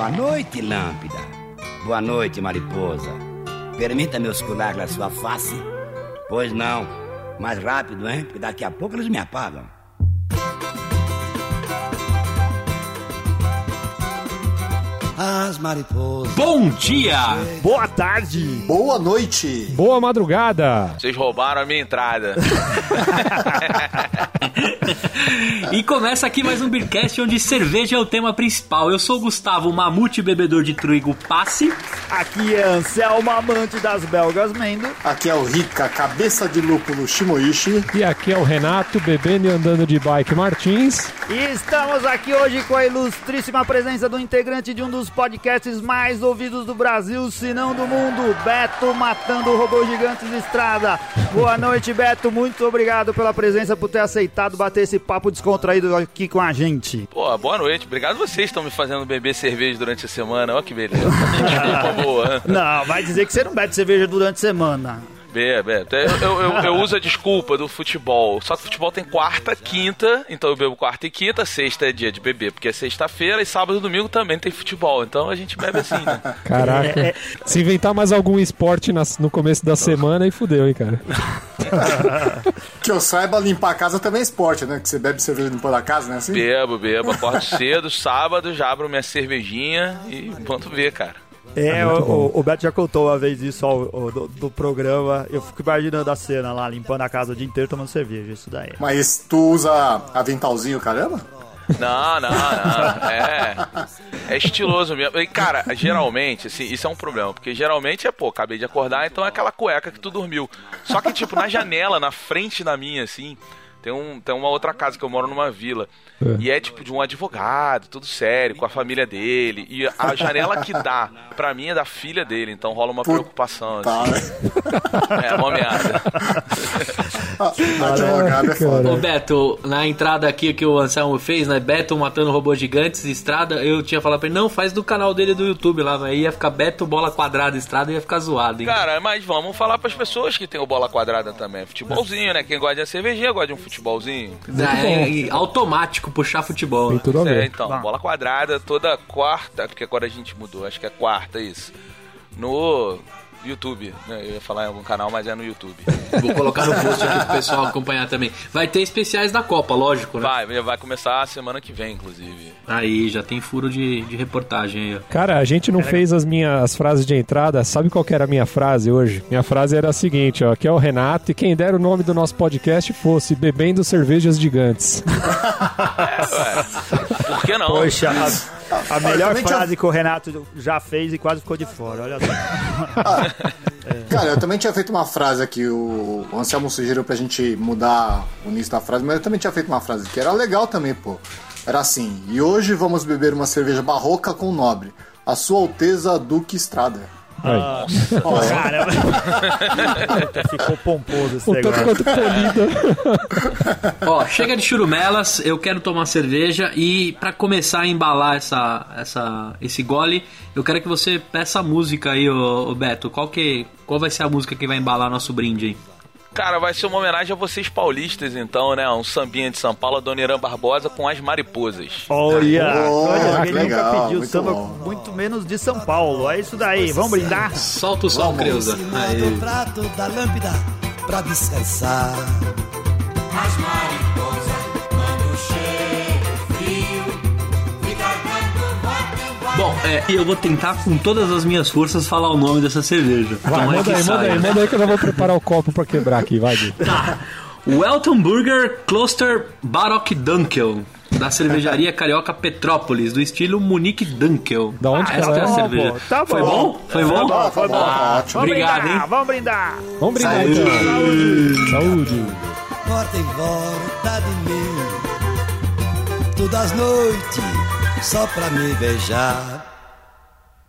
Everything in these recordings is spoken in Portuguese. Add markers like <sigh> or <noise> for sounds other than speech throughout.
Boa noite, lâmpada. Boa noite, mariposa. Permita-me oscular a sua face? Pois não. Mais rápido, hein? Porque daqui a pouco eles me apagam. As mariposas. Bom dia! Boa tarde! Boa noite! Boa madrugada! Vocês roubaram a minha entrada. <laughs> <laughs> e começa aqui mais um Beercast onde cerveja é o tema principal. Eu sou o Gustavo, mamute bebedor de trigo passe. Aqui é Anselmo, amante das belgas Mendo. Aqui é o Rica, cabeça de lúpulo Shimoishi. E aqui é o Renato, bebendo e andando de bike Martins. E estamos aqui hoje com a ilustríssima presença do integrante de um dos podcasts mais ouvidos do Brasil, se não do mundo, Beto Matando Robôs Gigantes de Estrada. Boa noite, Beto. Muito obrigado pela presença, por ter aceitado bater esse papo descontraído aqui com a gente. Pô, boa noite. Obrigado vocês estão me fazendo beber cerveja durante a semana. Olha que beleza. Desculpa <laughs> boa. Não, vai dizer que você não bebe cerveja durante a semana. Bebe, é. Eu, eu, eu, eu, uso a desculpa do futebol. Só que o futebol tem quarta, quinta, então eu bebo quarta e quinta, sexta é dia de beber, porque é sexta-feira e sábado e domingo também tem futebol. Então a gente bebe assim, né? <laughs> Caraca. É, é. Se inventar mais algum esporte no começo da semana, aí fudeu, hein, cara? <laughs> que eu saiba, limpar a casa também é esporte, né? Que você bebe cerveja limpando a casa, né? Assim? Bebo, bebo. Acordo <laughs> cedo, sábado, já abro minha cervejinha e vamos ver, cara. É, é o, o, Beto já contou uma vez isso ao, ao, do, do, programa. Eu fico imaginando a cena lá, limpando a casa o dia inteiro tomando cerveja, isso daí. Mas tu usa aventalzinho, caramba? Não, não, não. É, é estiloso mesmo. E, cara, geralmente, assim, isso é um problema. Porque geralmente é, pô, acabei de acordar, então é aquela cueca que tu dormiu. Só que, tipo, na janela, na frente da minha, assim, tem, um, tem uma outra casa que eu moro numa vila. É. E é tipo de um advogado, tudo sério, com a família dele. E a janela que dá, pra mim, é da filha dele, então rola uma preocupação. Assim. É, uma ameaça. advogado é foda. Ô Beto, na entrada aqui que o Anselmo fez, né? Beto matando robôs gigantes, estrada, eu tinha falado pra ele, não, faz do canal dele do YouTube lá, aí ia ficar Beto Bola Quadrada Estrada ia ficar zoado, hein? Cara, mas vamos falar pras pessoas que tem o Bola Quadrada também. Futebolzinho, né? Quem gosta de cervejinha gosta de um futebolzinho. É, é, automático puxar futebol. Tem tudo a ver. É, então, bola quadrada toda quarta, porque agora a gente mudou, acho que é quarta isso. No YouTube, né? Eu ia falar em algum canal, mas é no YouTube. <laughs> Vou colocar no post aqui pro pessoal acompanhar também. Vai ter especiais da Copa, lógico, né? Vai, vai começar a semana que vem, inclusive. Aí, já tem furo de, de reportagem aí. Cara, a gente não é. fez as minhas frases de entrada. Sabe qual era a minha frase hoje? Minha frase era a seguinte, ó. Aqui é o Renato e quem dera o nome do nosso podcast fosse Bebendo Cervejas Gigantes. <laughs> é, ué. Por que não? Poxa, a, a melhor frase que o Renato já fez e quase ficou de fora, olha só. Cara, eu também tinha feito uma frase aqui, o, Anselmo sugeriu pra gente mudar o início da frase, mas eu também tinha feito uma frase que era legal também, pô. Era assim, e hoje vamos beber uma cerveja barroca com nobre. A Sua Alteza Duque Estrada. Ah, oh, caramba. Ficou pomposo esse negócio. quanto polido. Ó, chega de churumelas, eu quero tomar cerveja e para começar a embalar essa, essa, esse gole, eu quero que você peça a música aí, ô, ô Beto. Qual, que, qual vai ser a música que vai embalar nosso brinde aí? Cara, vai ser uma homenagem a vocês paulistas, então, né? Um sambinha de São Paulo, a Dona Irã Barbosa com as mariposas. Olha! Oh, Olha, alguém legal, nunca pediu samba, bom. muito menos de São Paulo. É isso daí, vamos brindar? Solta o som, Creuza. Aí. prato da lâmpada pra descansar. As mariposas Bom, é, eu vou tentar com todas as minhas forças falar o nome dessa cerveja. Vai, então, manda, aí, manda aí, manda aí que eu já vou preparar o copo pra quebrar aqui, vai, Gui. Tá. Welton Burger Cluster Baroque Dunkel. Da cervejaria carioca Petrópolis, do estilo Munique Dunkel. Da onde ah, essa é a cerveja. Tá bom. Foi bom? Foi bom? Foi bom, foi bom. Ah, ótimo. Obrigado, brindar, hein? Vamos brindar. Vamos brindar, Saúde. então. Saúde. Saúde. Volta em volta de mim. Todas as noites só pra me beijar.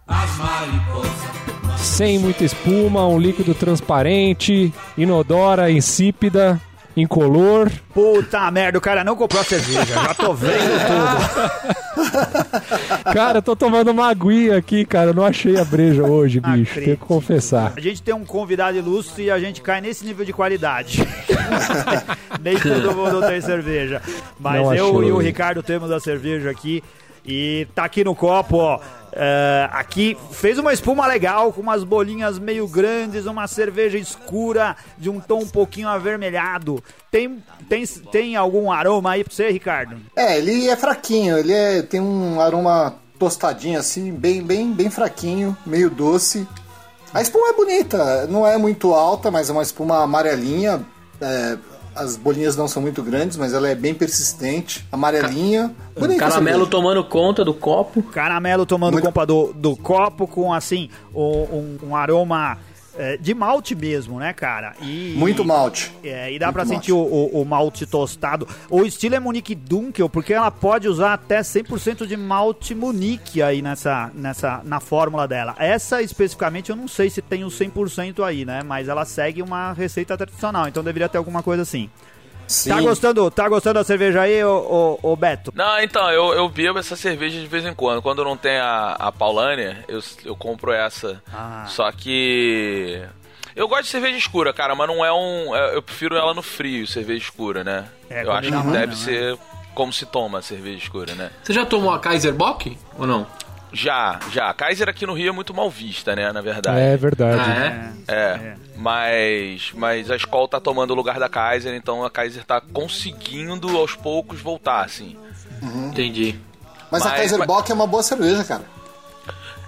As mariposas. Sem muita espuma, um líquido transparente, inodora, insípida, incolor. Puta merda, o cara não comprou a cerveja, já tô vendo tudo. <laughs> cara, eu tô tomando uma aguinha aqui, cara, eu não achei a breja hoje, bicho, tenho que confessar. A gente tem um convidado ilustre e a gente cai nesse nível de qualidade. <laughs> Nem todo mundo tem cerveja. Mas não eu achou, e o Ricardo temos a cerveja aqui E tá aqui no copo, ó. é, aqui fez uma espuma legal, com umas bolinhas meio grandes, uma cerveja escura, de um tom um pouquinho avermelhado. Tem, tem, tem algum aroma aí pra você, Ricardo? É, ele é fraquinho, ele é, tem um aroma tostadinho assim, bem, bem, bem fraquinho, meio doce. A espuma é bonita, não é muito alta, mas é uma espuma amarelinha. é, as bolinhas não são muito grandes, mas ela é bem persistente, amarelinha. Bonita a Caramelo tomando conta do copo. Caramelo tomando Muito- conta do, do copo, com assim, um, um- um aroma é, de malte mesmo, né, cara? E, Muito malte. É, e dá Muito pra malte. sentir o, o- o malte tostado. O estilo é Munique Dunkel, porque ela pode usar até 100% de malte Munique aí nessa, nessa, na fórmula dela. Essa especificamente eu não sei se tem o 100% aí, né? Mas ela segue uma receita tradicional, então deveria ter alguma coisa assim. Sim. Tá gostando, tá gostando da cerveja aí, ô, ô, ô Beto? Não, então, eu, eu bebo essa cerveja de vez em quando. Quando não tem a, a Paulânia, eu, eu compro essa. Ah. Só que. Eu gosto de cerveja escura, cara, mas não é um. é- Eu prefiro ela no frio, cerveja escura, né? É, eu acho que deve né? ser como se toma cerveja escura, né? Você já tomou a Kaiser Bock ou não? Já, já. Kaiser aqui no Rio é muito mal vista, né? Na verdade. É verdade. Ah, é? É, mas, mas a escola tá tomando o lugar da Kaiser, então a Kaiser tá conseguindo aos poucos voltar, assim. Entendi. Mas, a Mas- Kaiser mas- Bock é uma boa cerveja, cara.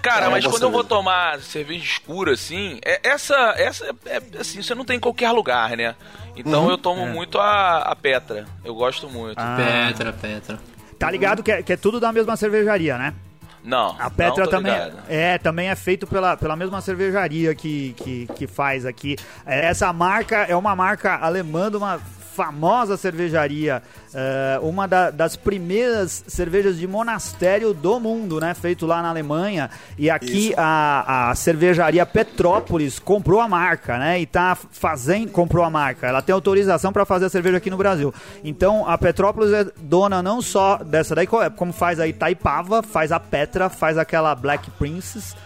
Cara, É, mas quando eu vou cerveja. tomar cerveja escura, assim, é- essa, essa é, assim, você não tem em qualquer lugar, né? Então eu tomo muito a, a Petra. Eu gosto muito. Ah. Petra, Petra. Tá ligado que é, que é tudo da mesma cervejaria, né? Não, A Petra não também ligado. é, também é feito pela, pela mesma cervejaria que, que, que faz aqui. É, Essa marca é uma marca alemã de uma famosa cervejaria, é, uma da- das primeiras cervejas de monastério do mundo, né? Feito lá na Alemanha. E aqui a, a cervejaria Petrópolis comprou a marca, né? E tá fazendo, comprou a marca. Ela tem autorização para fazer a cerveja aqui no Brasil. Então a Petrópolis é dona não só dessa daí, co- como faz a Itaipava, faz a Petra, faz aquela Black Princess.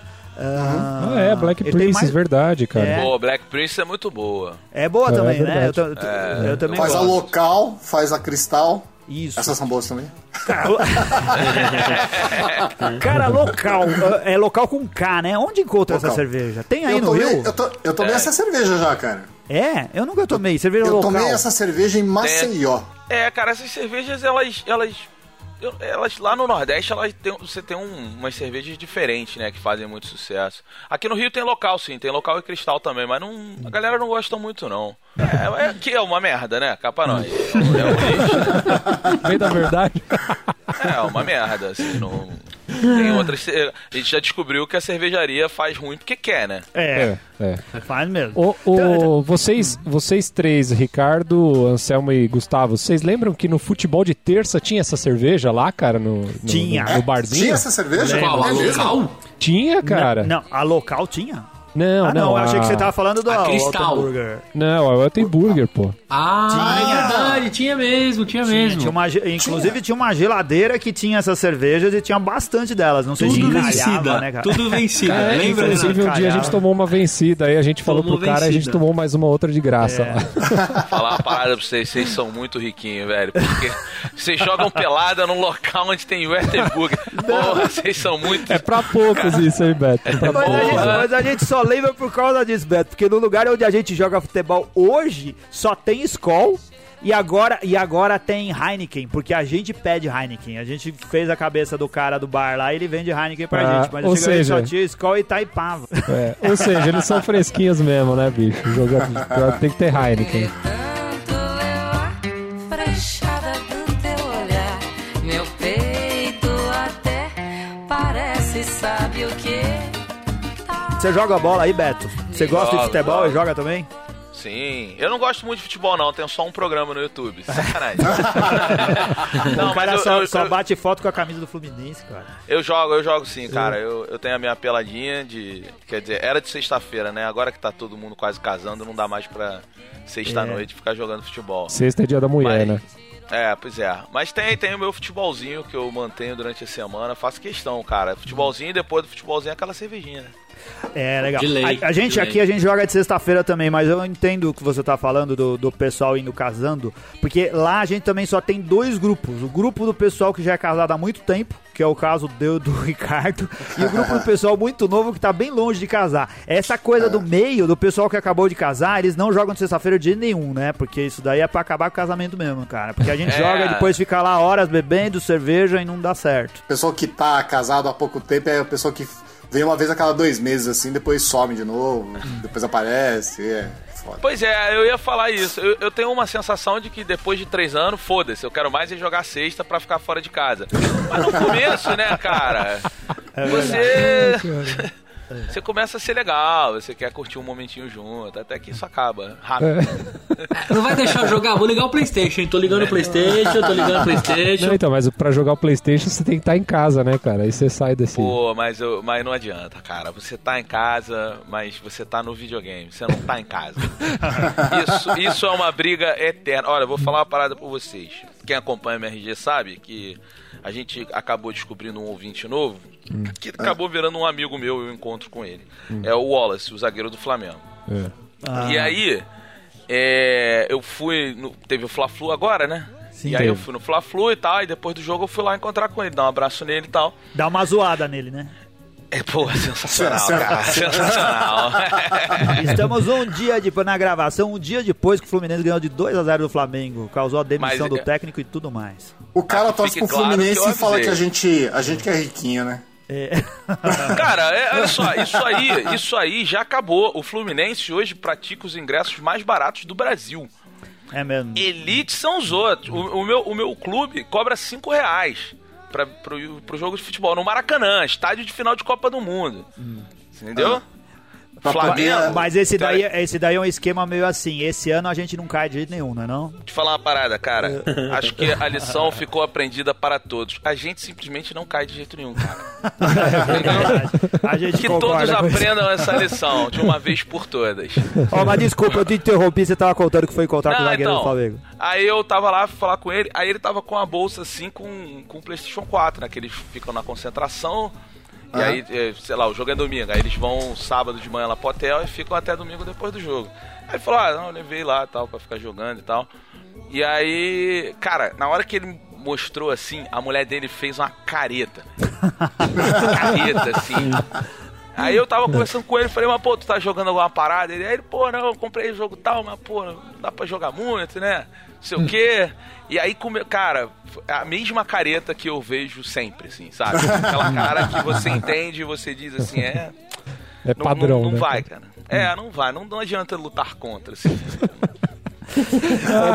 Ah, é, Black Princess, mais- verdade, cara. É. Pô, Black Prince é muito boa. É boa É também, né? Eu, verdade. ta- eu- eu também Faz a gosto. local, faz a cristal. Isso. Essas são boas também. Cara, <laughs> local. É local com K, né? Onde encontra essa Local. cerveja? Tem aí eu no tomei, Rio? eu, to- eu tomei essa cerveja já, cara. É? Eu nunca tomei. Cerveja Eu local. tomei essa cerveja em Maceió. É, cara, essas cervejas, elas. elas eu- elas lá no Nordeste, elas tem, você tem um- umas cervejas diferentes, né? Que fazem muito sucesso. Aqui no Rio tem local, sim, tem local e cristal também, mas não, a galera não gosta muito, não. É, é que é uma merda, né? Capa nós. É, um- é <laughs> lixo. Bem da verdade. É, uma merda, assim, não. Tem outras. ce- A gente já descobriu que a cervejaria faz ruim porque quer, né? É, É, é. faz mesmo. O, o- vocês, vocês três, Ricardo, Anselmo e Gustavo, vocês lembram que no futebol de terça tinha essa cerveja lá, cara, no, no, Tinha. no, no barzinho? Tinha essa cerveja? Qual? A É local? Tinha, cara. Não, a local tinha? Não, ah, não, eu achei a- que você tava falando do Cristal. Altenburger. Não, a Elton Burger, pô. Ah, Tinha. é verdade, tinha mesmo, tinha, Tinha, mesmo. tinha uma, inclusive tinha uma geladeira que tinha essas cervejas e tinha bastante delas. Não sei se Tudo encalhava, vencida, né, cara? tudo vencida. É, Lembra? inclusive, um dia a gente tomou uma vencida, aí a gente falou Tomou pro cara e a gente tomou mais uma outra de graça É. <laughs> Falar uma parada pra vocês, vocês são muito riquinhos, velho. Porque vocês jogam pelada num local onde tem Wertherburger. Porra, vocês são muito. É pra poucos isso aí, Beto. É pra Mas a, gente, mas a gente só lembra por causa disso, Beto. Porque no lugar onde a gente joga futebol hoje, só tem Skol. E agora, e agora tem Heineken, porque a gente pede Heineken. A gente fez a cabeça do cara do bar lá e ele vende Heineken pra Ah, gente. Mas ou seja- só tinha Skol e Taipava. É, ou seja, eles são fresquinhos mesmo, né, bicho? Jogando, tem que ter Heineken. Você joga bola aí, Beto? Você gosta de Jogo, futebol jogo. e joga também? Sim. Eu não gosto muito de futebol, não. Tenho só um programa no YouTube. Sacanagem. <laughs> não, o cara mas eu, só, eu, só bate foto com a camisa do Fluminense, cara. eu jogo, eu jogo sim, cara. Eu, eu tenho a minha peladinha de. Quer dizer, era de sexta-feira, né? Agora que tá todo mundo quase casando, não dá mais pra É. sexta-noite ficar jogando futebol. Sexta é dia da mulher, Mas- né? É, pois é. Mas tem, tem o meu futebolzinho que eu mantenho durante a semana. Faço questão, cara. Futebolzinho e depois do futebolzinho aquela cervejinha, né? É, legal. De lei, a, a gente de aqui, a gente joga de sexta-feira também, mas eu entendo o que você tá falando do, do pessoal indo casando, porque lá a gente também só tem dois grupos. O grupo do pessoal que já é casado há muito tempo, que é o caso do, do <laughs> Ricardo, e o grupo do pessoal muito novo que tá bem longe de casar. Essa coisa do meio, do pessoal que acabou de casar, eles não jogam de sexta-feira de nenhum, né? Porque isso daí é pra acabar com o casamento mesmo, cara. Porque a gente É. joga e depois fica lá horas bebendo cerveja e não dá certo. Pessoa que tá casado há pouco tempo é a pessoa que vem uma vez a cada dois meses, assim, depois some de novo, depois aparece, é foda. Pois é, eu ia falar isso. Eu, eu tenho uma sensação de que depois de três anos, foda-se, eu quero mais é jogar sexta pra ficar fora de casa. Mas no começo, né, cara? <laughs> você. <laughs> Você começa a ser legal, você quer curtir um momentinho junto, até que isso acaba rápido. <laughs> Não vai deixar eu jogar? Vou ligar o Playstation, hein? Tô ligando o Playstation, tô ligando o Playstation. Não, então, mas pra jogar o Playstation você tem que estar em casa, né, cara? Aí você sai desse... Pô, mas, eu, mas não adianta, cara. Você tá em casa, mas você tá no videogame. Você não tá em casa. <laughs> Isso, isso é uma briga eterna. Olha, eu vou falar uma parada pra vocês. Quem acompanha o MRG sabe que a gente acabou descobrindo um ouvinte novo que acabou virando um amigo meu e eu encontro com ele. É o Wallace, o zagueiro do Flamengo. É. E aí, é, eu fui. no- teve o Fla-Flu agora, né? Sim. e aí eu fui no Fla-Flu e tal, e depois do jogo eu fui lá encontrar com ele, dar um abraço nele e tal. Dá uma zoada nele, né? É, pô, sensacional, cara. Sensacional. <laughs> Estamos um dia depois na gravação, um dia depois que o Fluminense ganhou de 2 a 0 do Flamengo, causou a demissão Mas, do é- técnico e tudo mais. O cara Ah, torce pro claro Fluminense e fala que a gente, a gente que é riquinho, né? <laughs> Cara, é, olha só, isso aí, isso aí já acabou. O Fluminense hoje pratica os ingressos mais baratos do Brasil. É mesmo. Elite são os outros. O, o meu, o meu clube cobra 5 reais pra, pro, pro jogo de futebol no Maracanã, estádio de final de Copa do Mundo. Entendeu? Pra poder- Mas esse daí, Cara, esse daí é um esquema meio assim. Esse ano a gente não cai de jeito nenhum, não é não? Te falar uma parada, cara. Acho que a lição ficou aprendida para todos. A gente simplesmente não cai de jeito nenhum, cara. <laughs> A gente Que todos aprendam essa lição de uma vez por todas. Ó, mas desculpa, eu te interrompi, você tava contando que foi encontrar com o Não, zagueiro do então, Flamengo. Aí eu tava lá falar com ele, aí ele tava com a bolsa assim com, com o PlayStation 4, né? Que eles ficam na concentração. E aí, é, sei lá, o jogo é domingo. Aí eles vão sábado de manhã lá pro hotel e ficam até domingo depois do jogo. Aí ele falou: Ah, não, eu levei lá tal, pra ficar jogando e tal. E aí, cara, na hora que ele mostrou assim, a mulher dele fez uma careta. <laughs> careta, assim. Aí eu tava conversando com ele, falei, mas pô, tu tá jogando alguma parada? Ele, aí ele, pô, não, eu comprei jogo tal, mas pô, não dá pra jogar muito, né? Não sei o quê. E aí, come... cara, é a mesma careta que eu vejo sempre, assim, sabe? Aquela cara que você entende e você diz assim, é. É Não, padrão, não, não né? vai, cara. É, não vai, não, não adianta lutar contra, assim.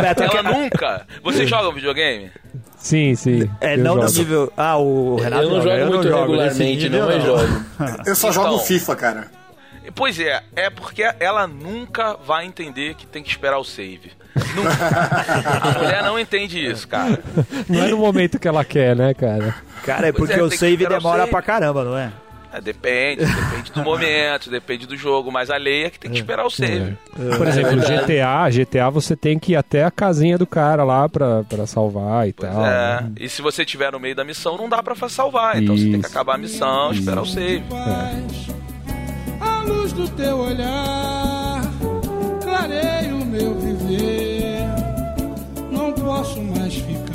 Beto, Ela nunca. Você joga um videogame? Sim, sim. É, eu não no jogo. nível. Ah, o Renato eu não joga, jogo muito nesse regularmente, nível, não, mas jogo. Eu só Então. jogo FIFA, cara. Pois é, é porque ela nunca vai entender que tem que esperar o save. Nunca. A mulher não entende isso, cara. Não é no momento que ela quer, né, cara? Cara, é Pois porque é, o save esperar o demora save. pra caramba, não é? É, depende, depende do momento, depende do jogo, mas a lei é que tem que esperar o save. Por exemplo, verdade. GTA, GTA você tem que ir até a casinha do cara lá pra, pra salvar e Pois tal. é. né? E se você tiver no meio da missão, não dá pra salvar. Então você tem que Isso. acabar a missão, esperar o save. A luz do teu olhar clareia o meu viver. Não posso mais ficar.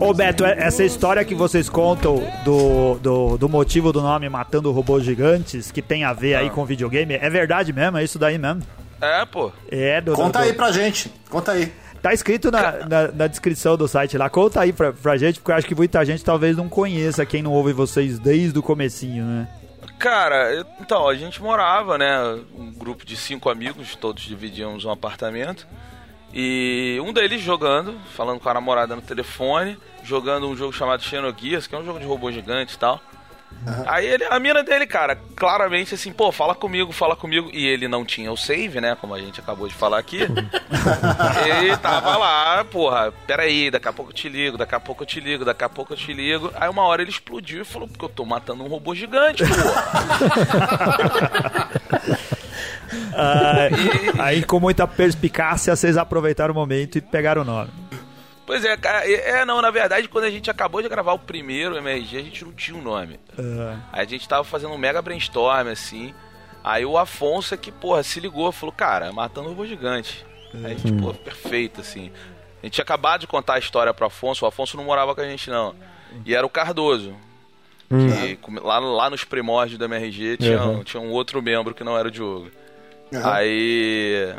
Ô Beto, é- essa história que vocês contam do, do, do motivo do nome Matando Robôs Gigantes, que tem a ver aí com videogame, é verdade mesmo? É isso daí mesmo? É, pô. É, do, Conta do- aí pra gente. Conta aí. Tá escrito na, na, na descrição do site lá. Conta aí pra, pra gente, porque eu acho que muita gente talvez não conheça quem não ouve vocês desde o comecinho, né? Cara, então, a gente morava, né? Um grupo de cinco amigos, todos dividíamos um apartamento. E um deles jogando, falando com a namorada no telefone, jogando um jogo chamado Xenogears, que é um jogo de robô gigante e tal. Aí ele, a mina dele, cara, claramente assim, pô, fala comigo, fala comigo. E ele não tinha o save, né? Como a gente acabou de falar aqui. <laughs> ele tava lá, porra, peraí, daqui a pouco eu te ligo, daqui a pouco eu te ligo, daqui a pouco eu te ligo. Aí uma hora ele explodiu e falou, porque eu tô matando um robô gigante, porra. <laughs> Ah, aí, com muita perspicácia, vocês aproveitaram o momento e pegaram o nome. Pois é, cara, é, não, na verdade, quando a gente acabou de gravar o primeiro MRG, a gente não tinha um nome. Aí a gente tava fazendo um mega brainstorm, assim. Aí o Afonso é que, porra, se ligou, falou, cara, matando o robô gigante. Aí a gente, pô, perfeito, assim. A gente tinha acabado de contar a história pro Afonso, o Afonso não morava com a gente, não. E era o Cardoso. Que, come- lá, lá nos primórdios do MRG tinha, Uhum. tinha um outro membro que não era o Diogo. Aí.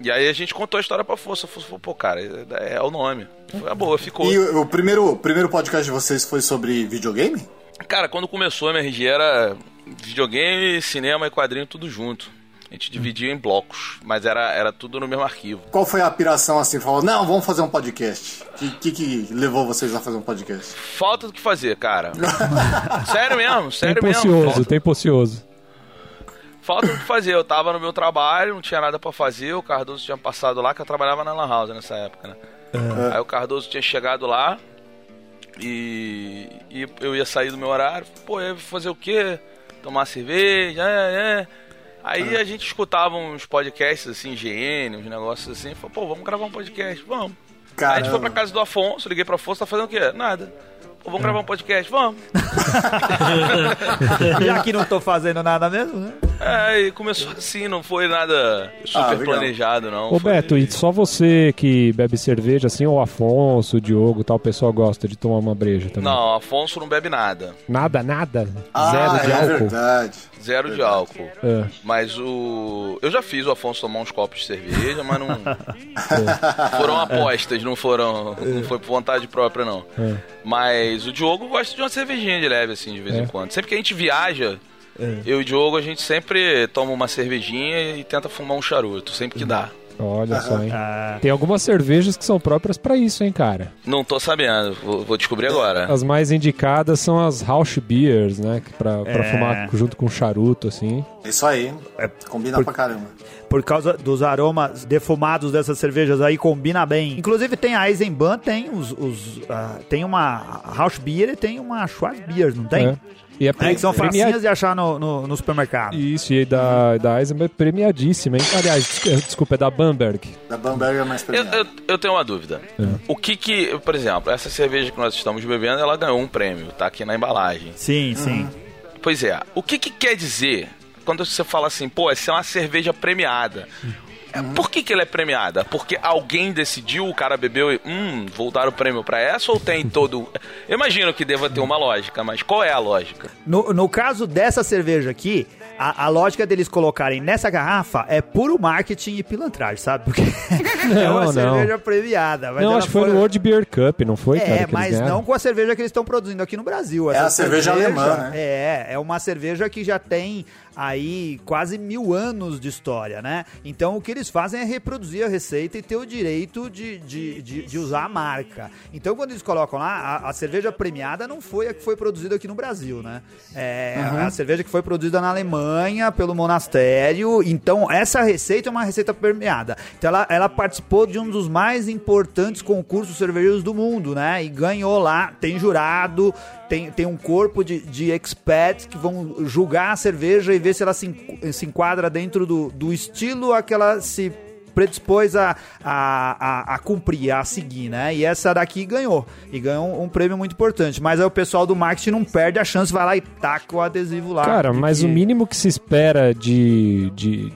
E aí a gente contou a história pra Afonso. Afonso falou, pô, cara, é, é o nome. Foi a boa, ficou. E o, o primeiro, o primeiro podcast de vocês foi sobre videogame? Cara, quando começou a MRG era videogame, cinema e quadrinho tudo junto. A gente dividia em blocos, mas era, era tudo no mesmo arquivo. Qual foi a apiração assim? Falou, não, vamos fazer um podcast. O que, que, que levou vocês a fazer um podcast? Falta do que fazer, cara. <laughs> sério mesmo, sério tempo mesmo. ocioso, Falta, tempo ocioso. Falta do que fazer. Eu tava no meu trabalho, não tinha nada pra fazer. O Cardoso tinha passado lá, que eu trabalhava na Lan House nessa época, né? Aí o Cardoso tinha chegado lá e, e eu ia sair do meu horário. Pô, eu ia fazer o quê? Tomar cerveja, é, é. Aí a gente escutava uns podcasts assim, GN, uns negócios assim. Falou, pô, vamos gravar um podcast, vamos. Aí a gente foi pra casa do Afonso, liguei pro Afonso, tá fazendo o quê? Nada. Vamos gravar um podcast, vamos. <laughs> Já que não tô fazendo nada mesmo, né? É, e começou assim, não foi nada super Ah, planejado, não. Ô Foi- Beto, e só você que bebe cerveja, assim, ou o Afonso, o Diogo, tal, o pessoal gosta de tomar uma breja também? Não, Afonso não bebe nada. Nada, nada? Ah, Zero de é álcool? verdade. Zero de álcool. É. Mas o. Eu já fiz o Afonso tomar uns copos de cerveja, mas não. <laughs> foram apostas, não foram. Não foi por vontade própria, não. É. Mas o Diogo gosta de uma cervejinha de leve, assim, de vez É. em quando. Sempre que a gente viaja, eu e o Diogo, a gente sempre toma uma cervejinha e tenta fumar um charuto, sempre que dá. Olha só, hein? Ah, Tem algumas cervejas que são próprias pra isso, hein, cara? Não tô sabendo, vou, vou descobrir agora. As mais indicadas são as Rausch Beers, né? que Pra, pra É. fumar junto com charuto, assim. Isso aí. Combina pra caramba. por causa dos aromas defumados dessas cervejas aí, combina bem. Inclusive tem a Eisenbahn, tem os, os ah, tem uma Rausch Beer e tem uma Schwarzbier, não tem? É. E é, É, que são premia- facinhas de achar no, no, no supermercado. Isso, e da, da Eisenbahn é premiadíssima, hein? Aliás, eh, desculpa, é da Bamberg. Da Bamberg é mais Eu, premiada. eu, eu tenho uma dúvida. O que que, por exemplo, essa cerveja que nós estamos bebendo, ela ganhou um prêmio, tá aqui na embalagem. Sim, sim. Pois é, o que que quer dizer quando você fala assim, pô, essa é uma cerveja premiada? É, Por que, que ela é premiada? Porque alguém decidiu, o cara bebeu e, hum, vou dar o prêmio pra essa ou tem todo. Eu imagino que deva ter uma lógica, mas qual é a lógica? No, no caso dessa cerveja aqui, a, a lógica deles colocarem nessa garrafa é puro marketing e pilantragem, sabe? Porque <laughs> é uma Não, não. cerveja premiada. Mas não, acho que foi no World Beer Cup, não foi, cara? É, que eles mas não com a cerveja que eles estão produzindo aqui no Brasil. É Essa a cerveja alemã, né? É, é uma cerveja que já tem aí quase mil anos de história, né? Então o que eles fazem é reproduzir a receita e ter o direito de, de, de, de usar a marca. Então quando eles colocam lá, a, a cerveja premiada não foi a que foi produzida aqui no Brasil, né? É a cerveja que foi produzida na Alemanha pelo monastério. Então essa receita é uma receita premiada. Então ela, ela participou de um dos mais importantes concursos cervejeiros do mundo, né? E ganhou lá, tem jurado, tem, tem um corpo de, de experts que vão julgar a cerveja e ver se ela se, se enquadra dentro do, do estilo a que ela se predispôs a, a, a, a cumprir, a seguir, né? E essa daqui ganhou. E ganhou um, um prêmio muito importante. Mas aí o pessoal do marketing não perde a chance, vai lá e taca o adesivo lá. Cara, mas que- o mínimo que se espera de, de,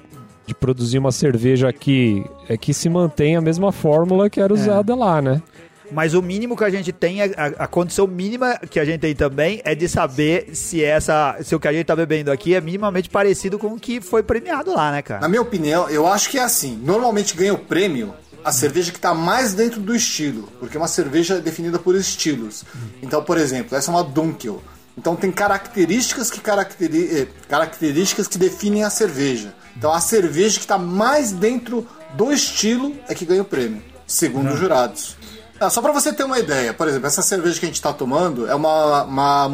de produzir uma cerveja aqui é que se mantenha a mesma fórmula que era usada lá, né? Mas o mínimo que a gente tem, é- a, a condição mínima que a gente tem também é de saber se essa, se o que a gente tá bebendo aqui é minimamente parecido com o que foi premiado lá, né, cara? Na minha opinião, eu acho que é assim. Normalmente ganha o prêmio a cerveja que está mais dentro do estilo, porque é uma cerveja definida por estilos. Então, por exemplo, essa é uma Dunkel. Então tem características que caracteri eh, características que definem a cerveja. Então a cerveja que está mais dentro do estilo é que ganha o prêmio, segundo os jurados. Ah, só para você ter uma ideia, por exemplo, essa cerveja que a gente está tomando é uma, uma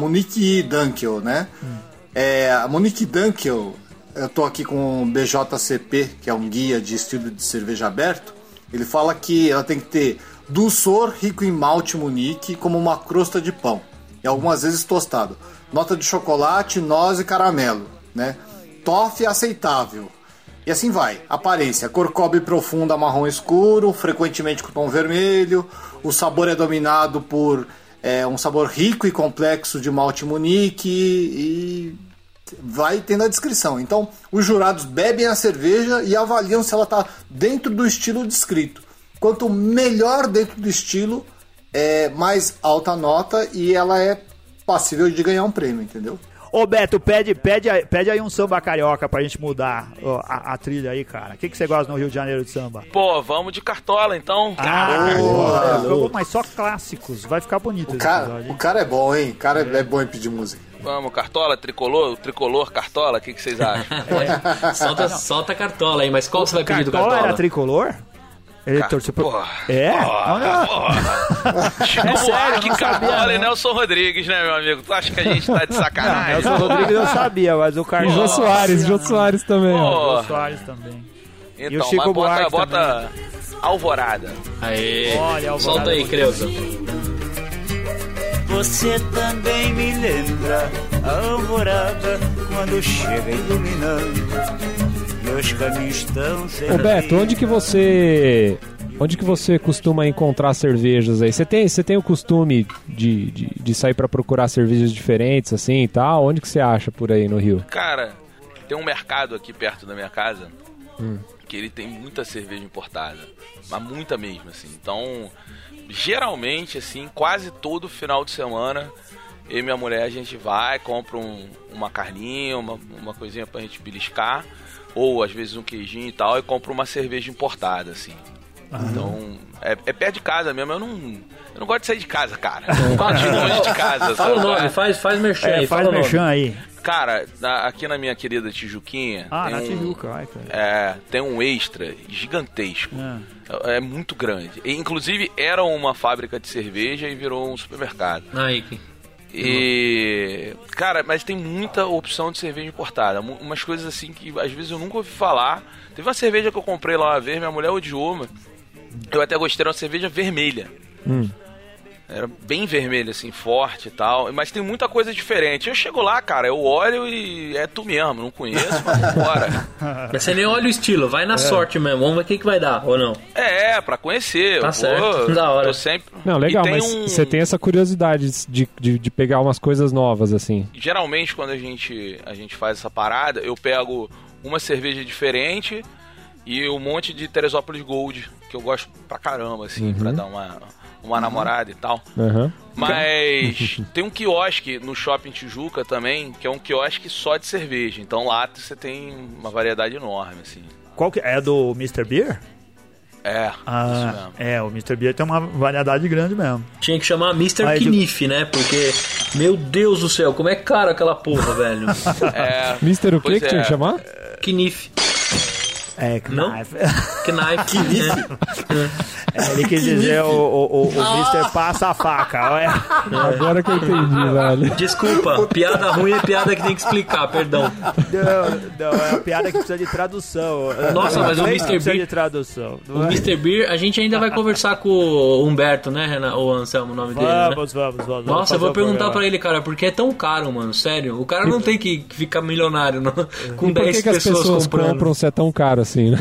Dunkel, né? É, a Monique Dunkel, eu tô aqui com o BJCP, que é um guia de estilo de cerveja aberto. Ele fala que ela tem que ter dulçor rico em malte Munique, como uma crosta de pão, e algumas vezes tostado. Nota de chocolate, noz e caramelo, né? Toffee aceitável. E assim vai. Aparência: cor cobre profunda, marrom escuro, frequentemente com tom vermelho. O sabor é dominado por é, um sabor rico e complexo de malte Munique e vai tendo a descrição. Então, os jurados bebem a cerveja e avaliam se ela está dentro do estilo descrito. Quanto melhor dentro do estilo, é mais alta nota e ela é passível de ganhar um prêmio, entendeu? Ô Beto, pede, pede, aí- pede aí um samba carioca pra gente mudar ó, a, a trilha aí, cara. O que, que você gosta no Rio de Janeiro de samba? Pô, vamos de cartola então. Ah, Boa. boa, mas só clássicos. Vai ficar bonito O esse cara, episódio. o cara é bom, hein? O cara é, é bom em pedir música. Vamos, cartola, tricolor, tricolor, cartola, o que, que vocês acham? <laughs> Solta, solta a cartola aí, mas qual você vai pedir do Cartola cartola? era tricolor? Ele Car- torceu pro... Porra. É? Olha, Chico É <laughs> sério, não sabia, cartola e não. Nelson Rodrigues, né, meu amigo? Tu acha que a gente tá de sacanagem? Nelson Rodrigues eu sabia, mas o E Carlos... Jô Soares, Jô Soares também. Jô Soares também. Então, E o Chico mas bota, Buarque bota Alvorada. Aê. Olha, Alvorada Solta aí, é Creuza. Você também me lembra a alvorada quando chega iluminando meus caminhos tão Ô Beto, onde que você. Onde que você costuma encontrar cervejas aí? Você tem, você tem o costume de, de, de sair pra procurar cervejas diferentes assim e tal? Onde que você acha por aí no Rio? Cara, tem um mercado aqui perto da minha casa Hum. que ele tem muita cerveja importada. Mas muita mesmo, assim. Então, geralmente, assim, quase todo final de semana, eu e minha mulher, a gente vai, compra um- uma carninha, uma, uma coisinha pra gente beliscar, ou às vezes um queijinho e tal, e compra uma cerveja importada, assim. Então, é, é perto de casa mesmo. Eu não, eu não gosto de sair de casa, cara. <laughs> Eu gosto de longe de casa. Fala o nome, faz, faz merchan É, aí, faz nome. merchan aí. Cara, na- aqui na minha querida Tijuquinha. Ah, tem na um- Tijuca, ai, cara. É, tem um extra gigantesco. Ah. É, é muito grande. E, inclusive, era uma fábrica de cerveja e virou um supermercado. Aí, que- E. Cara, mas tem muita opção de cerveja importada. Umas coisas assim que às vezes eu nunca ouvi falar. Teve uma cerveja que eu comprei lá uma vez, minha mulher odiou, mas eu até gostei, era uma cerveja vermelha. Hum. Era bem vermelho, assim, forte e tal. Mas tem muita coisa diferente. Eu chego lá, cara, eu olho e é tu mesmo, não conheço, mas bora. <laughs> Mas você nem olha o estilo, vai na É. sorte mesmo. Vamos ver o que, que vai dar, ou não. É, pra conhecer. Tá certo, <laughs> da hora. Sempre... Não, legal, mas um- você tem essa curiosidade de, de, de pegar umas coisas novas assim. Geralmente, quando a gente, a gente faz essa parada, eu pego uma cerveja diferente e um monte de Teresópolis Gold, que eu gosto pra caramba, assim, pra dar uma, uma namorada e tal. Aham. Mas <laughs> tem um quiosque no Shopping Tijuca também, que é um quiosque só de cerveja. Então lá você tem uma variedade enorme, assim. Qual que é? É do Mr. Beer? É, isso Ah, mesmo. é, o Mr. Beer tem uma variedade grande mesmo. Tinha que chamar Mr. Mas eu- Kniff, né? Porque, meu Deus do céu, como é caro aquela porra, <laughs> velho. É, Mister o quê que tinha é. que chamar? Kniff. É, Não? knife. Knife. <laughs> É, ele quis dizer o, o, o, o Mr. passa a faca. olha. Agora que eu entendi, <laughs> velho. Desculpa, piada ruim é piada que tem que explicar, perdão. Não, não, é uma piada que precisa de tradução. Nossa, mas o Inglês Mr. precisa Beer- de tradução. O Mr. Beer, a gente ainda vai conversar com o Humberto, né, Renan? Ou Anselmo, o nome dele, né? Vamos, vamos, vamos. Nossa, eu vou perguntar programa. pra ele, cara, porque é tão caro, mano, sério. O cara não tem que ficar milionário não, com E por 10 que, que as pessoas, pessoas comprando. compram se é tão caro assim, né?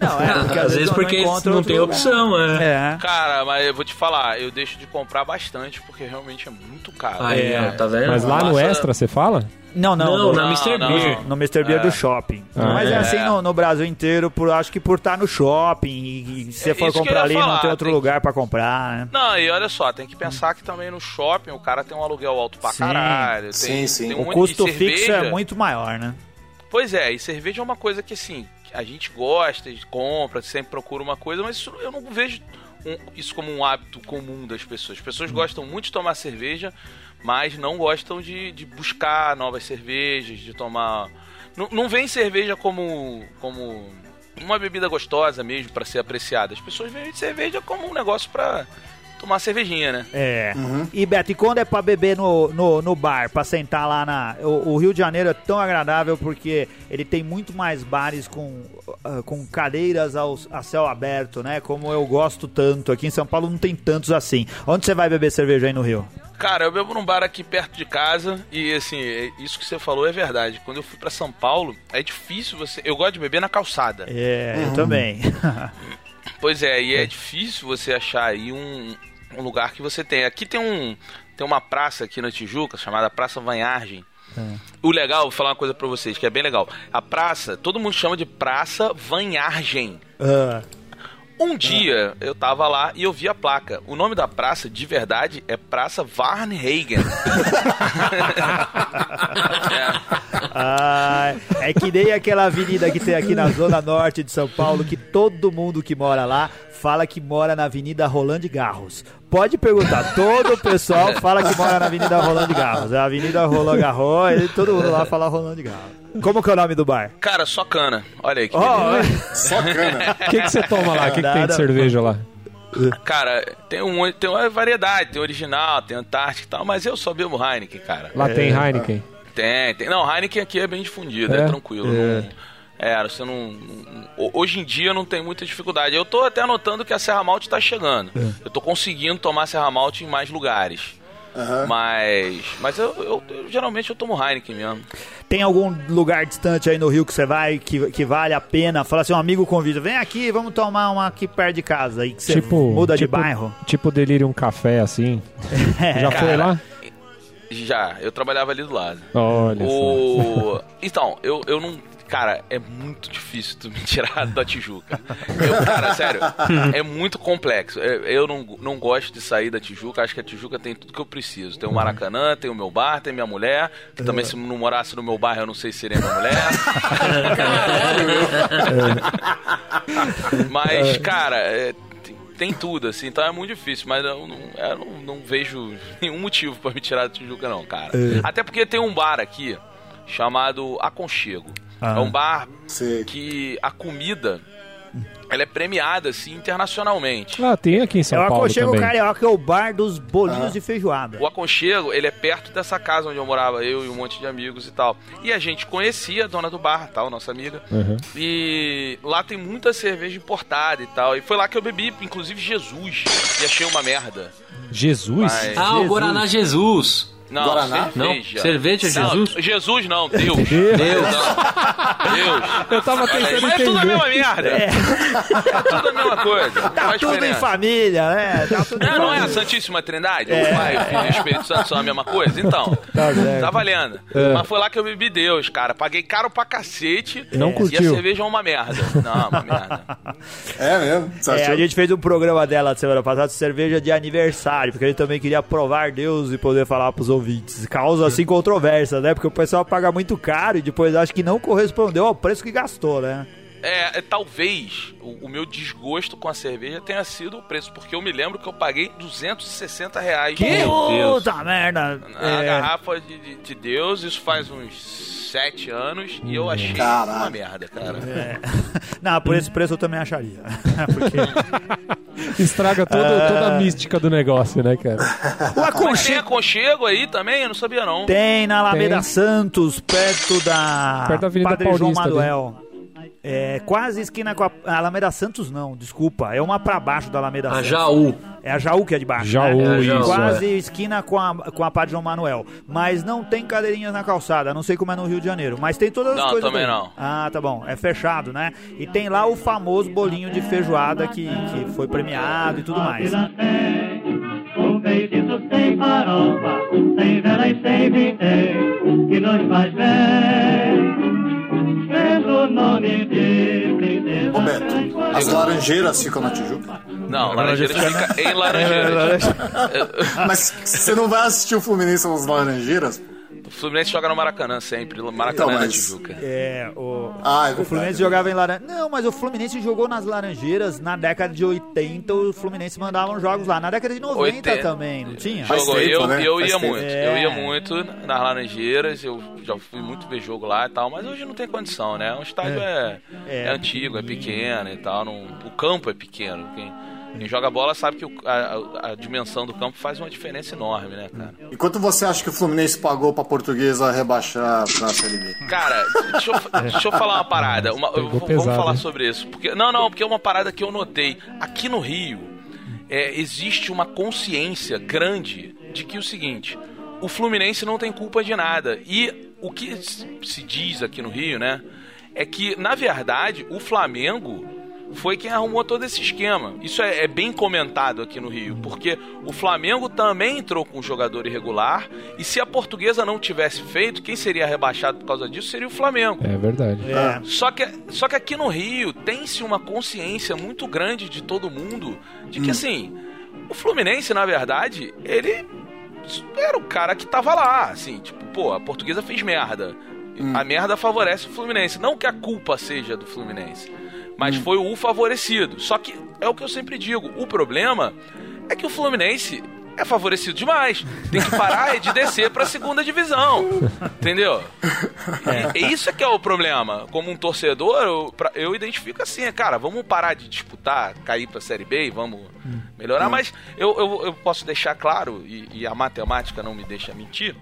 Não, é, porque às vezes eu porque não outro tem lugar. opção, é. É. Cara, mas eu vou te falar, eu deixo de comprar bastante porque realmente é muito caro. Aí, É. ó, tá vendo? Mas lá no Nossa. Extra você fala? Não, não, Não, no, na Não, Mr. não. Beer. no Mr. Beer É. do shopping. Ah, Mas é, é. assim no, no Brasil inteiro, por, acho que por estar no shopping e, e se você É for que comprar ali, não falar, tem outro tem- lugar pra comprar, né? Não, e olha só, tem que pensar que também no shopping o cara tem um aluguel alto pra Sim. caralho. Sim, tem, sim. tem um O custo fixo é muito maior, né? Pois é, e cerveja é uma coisa que assim, a gente gosta, compra, sempre procura uma coisa, mas isso, eu não vejo um- isso como um hábito comum das pessoas. As pessoas gostam muito de tomar cerveja, mas não gostam de, de buscar novas cervejas, de tomar. Não, não vem cerveja como, como uma bebida gostosa mesmo para ser apreciada. As pessoas veem cerveja como um negócio para tomar cervejinha, né? É. E Beto, e quando é pra beber no, no, no bar, pra sentar lá na. O, o Rio de Janeiro é tão agradável porque ele tem muito mais bares com, ah, com cadeiras ao, a céu aberto, né? Como eu gosto tanto. Aqui em São Paulo não tem tantos assim. Onde você vai beber cerveja aí no Rio? Cara, eu bebo num bar aqui perto de casa e assim, é- isso que você falou é verdade. Quando eu fui pra São Paulo, é difícil você. Eu gosto de beber na calçada. É, eu também. <laughs> Pois é, e é difícil você achar aí um, um lugar que você tem. Aqui tem um tem uma praça aqui na Tijuca chamada Praça Vanhargem. O legal, vou falar uma coisa pra vocês que é bem legal. A praça, todo mundo chama de Praça Vanhargem. Ah, Um dia eu tava lá e eu vi a placa. O nome da praça, de verdade, é Praça Varnhagen. ah, <laughs> é que nem aquela avenida que tem aqui na zona norte de São Paulo, que todo mundo que mora lá fala que mora na Avenida Rolando Garros. Pode perguntar, todo o pessoal fala que mora na Avenida Rolando Garros. É a Avenida Rolando Garros, todo mundo lá fala Rolando Garros. Como que é o nome do bar? Cara, só cana. Olha aí que beleza. Só cana. <laughs> O que, que você toma lá? O que, que tem de cerveja lá? Cara, tem, um, tem uma variedade, tem original, tem Antártica e tal, mas eu só bebo Heineken, cara. Lá tem Heineken. Tem, tem. Não, Heineken aqui é bem difundido, é, É? tranquilo. não- é, você não, não- Hoje em dia não tem muita dificuldade. Eu tô até notando que a Serra Malte tá chegando. Eu tô conseguindo tomar Serra Malte em mais lugares. Mas. Mas eu, eu- eu- geralmente eu tomo Heineken mesmo. Tem algum lugar distante aí no Rio que você vai que, que vale a pena? Fala assim, um amigo convida, vem aqui, vamos tomar uma aqui perto de casa. Aí que você Tipo, muda de tipo, bairro. Tipo Delirium Café, assim. <laughs> Já foi lá? Já, eu trabalhava ali do lado. Olha só. O... Então, eu, eu não. Cara, é muito difícil tu me tirar da Tijuca. Eu, cara, sério, é muito complexo. Eu, eu não, não gosto de sair da Tijuca, acho que a Tijuca tem tudo que eu preciso. Tem o Maracanã, tem o meu bar, tem minha mulher, que também se não morasse no meu bairro eu não sei se seria minha mulher. <laughs> Mas, cara, é, tem- tudo, assim, então é muito difícil, mas eu não, eu não, não vejo nenhum motivo pra me tirar da Tijuca, não, cara. Até porque tem um bar aqui chamado Aconchego. É um bar Sei. que a comida ela é premiada assim internacionalmente. Ah, tem aqui em É São o Paulo Aconchego também. Carioca, é o bar dos bolinhos de feijoada. O Aconchego, ele é perto dessa casa onde eu morava, eu e um monte de amigos e tal. E a gente conhecia a dona do bar, tal, nossa amiga. Uhum. E lá tem muita cerveja importada e tal. E foi lá que eu bebi, inclusive Jesus. E achei uma merda. Jesus? Mas- Ah, o Guaraná Jesus. Não, Guaraná? cerveja. Não, cerveja, Não, Jesus? Jesus não, Deus. Deus. <laughs> Deus, não. Deus. Eu tava tentando Mas é tudo a mesma merda. É. tudo a mesma coisa. Tá faz tudo em diferença. família, né? Tá tudo em Não, não é a. Santíssima Trindade? O Pai, o Filho e o Espírito Santo são a mesma coisa? Então, Tá tá valendo. É. Mas foi lá que eu bebi Deus, cara. Paguei caro pra cacete. Não E a curtiu? cerveja é uma merda. Não, uma merda. É mesmo? É, a gente fez um programa dela semana passada, cerveja de aniversário, porque gente também queria provar Deus e poder falar pros ouvintes. Causa assim controvérsia, né? Porque o pessoal paga muito caro e depois acha que não correspondeu ao preço que gastou, né? É, é, talvez o, o meu desgosto com a cerveja tenha sido o preço, porque eu me lembro que eu paguei 260 reais Puta merda! na É, garrafa de, de- de Deus, isso faz uns sete anos, e eu achei Caralho. uma merda, cara. <laughs> Não, por esse preço eu também acharia. <laughs> Porque <laughs> Estraga todo, toda a mística do negócio, né, cara? o Mas tem aconchego aconchego aí também? Eu não sabia não. tem na Alameda Tem. Santos, perto da Perto da Avenida Padre João Paulista, Manuel. É quase esquina com a, a Alameda Santos, não, desculpa. É uma pra baixo da Alameda A Santos. Jaú. É a Jaú que é de baixo. Jaú, né? isso, Quase esquina com a, com a Padre João Manuel. Mas não tem cadeirinhas na calçada. Não sei como é no Rio de Janeiro. Mas tem todas as Não, coisas. também não. Ah, tá bom. É fechado, né? E tem lá o famoso bolinho de feijoada que, que foi premiado e tudo mais. Feitiço sem farofa, sem vela e sem vintém, que nos faz bem. Beto, as laranjeiras ficam na Tijuca? Não, Laranjeiras fica em Laranjeiras. <laughs> Mas você não vai assistir o Fluminense nas laranjeiras? O Fluminense joga no Maracanã sempre. Maracanã Então, é na Tijuca. É, o, Ah, é o Fluminense verdade. jogava em Laranjeiras. Não, mas o Fluminense jogou nas Laranjeiras na década de 80. O Fluminense mandava jogos lá. Na década de 90 80. também, não tinha? Jogou, tempo, eu, né? eu ia muito. É. Eu ia muito nas Laranjeiras, eu já fui muito ver jogo lá e tal, mas hoje não tem condição, né? O estádio é, É. é antigo, é pequeno e tal, não- o campo é pequeno. Quem, quem joga bola sabe que a, a- a dimensão do campo faz uma diferença enorme, né, cara? E quanto você acha que o Fluminense pagou pra portuguesa rebaixar pra Série B? Cara, deixa eu, deixa eu falar uma parada. Uma- vou- pesado, vamos falar hein? sobre isso. Porque, não, não, porque é uma parada que eu notei. Aqui no Rio, é, existe uma consciência grande de que o seguinte: o Fluminense não tem culpa de nada. E o que se se diz aqui no Rio, né? É que, na verdade, o Flamengo foi quem arrumou todo esse esquema. Isso é, é, bem comentado aqui no Rio, porque o Flamengo também entrou com um jogador irregular, e se a portuguesa não tivesse feito, quem seria rebaixado por causa disso seria o Flamengo. É verdade. É. Só que, só que aqui no Rio tem-se uma consciência muito grande de todo mundo de que, assim, o Fluminense, na verdade, ele era o cara que tava lá, assim, tipo, pô, a portuguesa fez merda. A merda favorece o Fluminense. Não que a culpa seja do Fluminense, mas foi o favorecido. Só que é o que eu sempre digo: o problema é que o Fluminense é favorecido demais. Tem que parar de descer pra segunda divisão. Entendeu? E, e isso é que é o problema. Como um torcedor, eu, pra- eu identifico assim, cara, vamos parar de disputar, cair pra Série B e vamos melhorar. Mas eu, eu, eu posso deixar claro, e, e a matemática não me deixa mentir,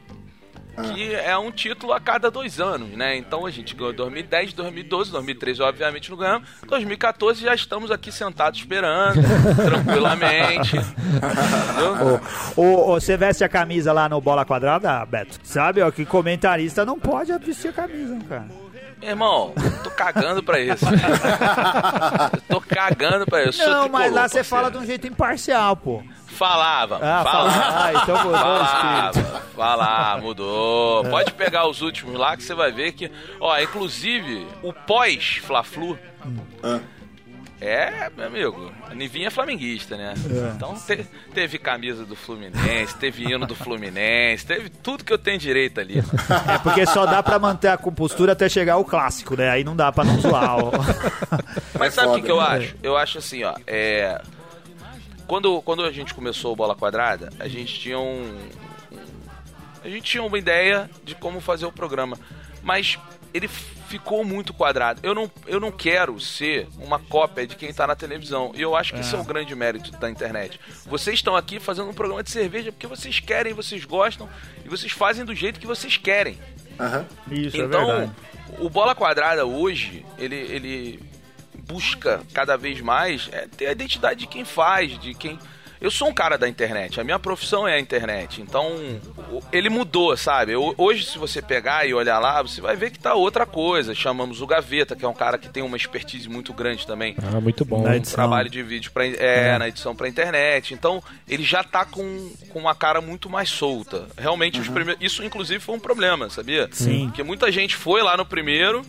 que é um título a cada dois anos, né? Então a gente ganhou 2010, 2012, 2013 obviamente não ganhamos, 2014 já estamos aqui sentados esperando, <laughs> tranquilamente. Ô, você veste a camisa lá no Bola Quadrada, Beto? Sabe, ó, que comentarista não pode vestir a camisa, cara. Irmão, tô cagando pra isso. <laughs> Tô cagando pra isso. Não, mas lá você fala de um jeito imparcial, pô. Falava, Ah, falava. fala- ah, então mudou o falava, espírito. falava, mudou. Pode pegar os últimos lá que você vai ver que, ó, inclusive o pós Fla-Flu é, meu amigo, a Nivinha é flamenguista, né? É. Então te- teve camisa do Fluminense, teve hino do Fluminense, teve tudo que eu tenho direito ali. É porque só dá pra manter a compostura até chegar o clássico, né? Aí não dá pra não zoar, ó. Mas sabe o que, foda, que eu acho? Eu acho assim, ó, é. Quando, quando a gente começou o Bola Quadrada, a gente tinha um. um- A gente tinha uma ideia de como fazer o programa. Mas ele ficou muito quadrado. Eu não, eu não quero ser uma cópia de quem tá na televisão. E eu acho que isso é o grande mérito da internet. Vocês estão aqui fazendo um programa de cerveja porque vocês querem, vocês gostam e vocês fazem do jeito que vocês querem. Aham. Isso, é Então, verdade. o Bola Quadrada hoje, ele, ele busca cada vez mais é, ter a identidade de quem faz, de quem. Eu sou um cara da internet, a minha profissão é a internet, então ele mudou, sabe? Eu- hoje, se você pegar e olhar lá, você vai ver que tá outra coisa. Chamamos o Gaveta, que é um cara que tem uma expertise muito grande também Ah, muito bom. Na edição. trabalho de vídeo pra, é, na edição pra internet. Então, ele já tá com, com uma cara muito mais solta. Realmente, os primeiros. Isso, inclusive, foi um problema, sabia? Sim. Porque muita gente foi lá no primeiro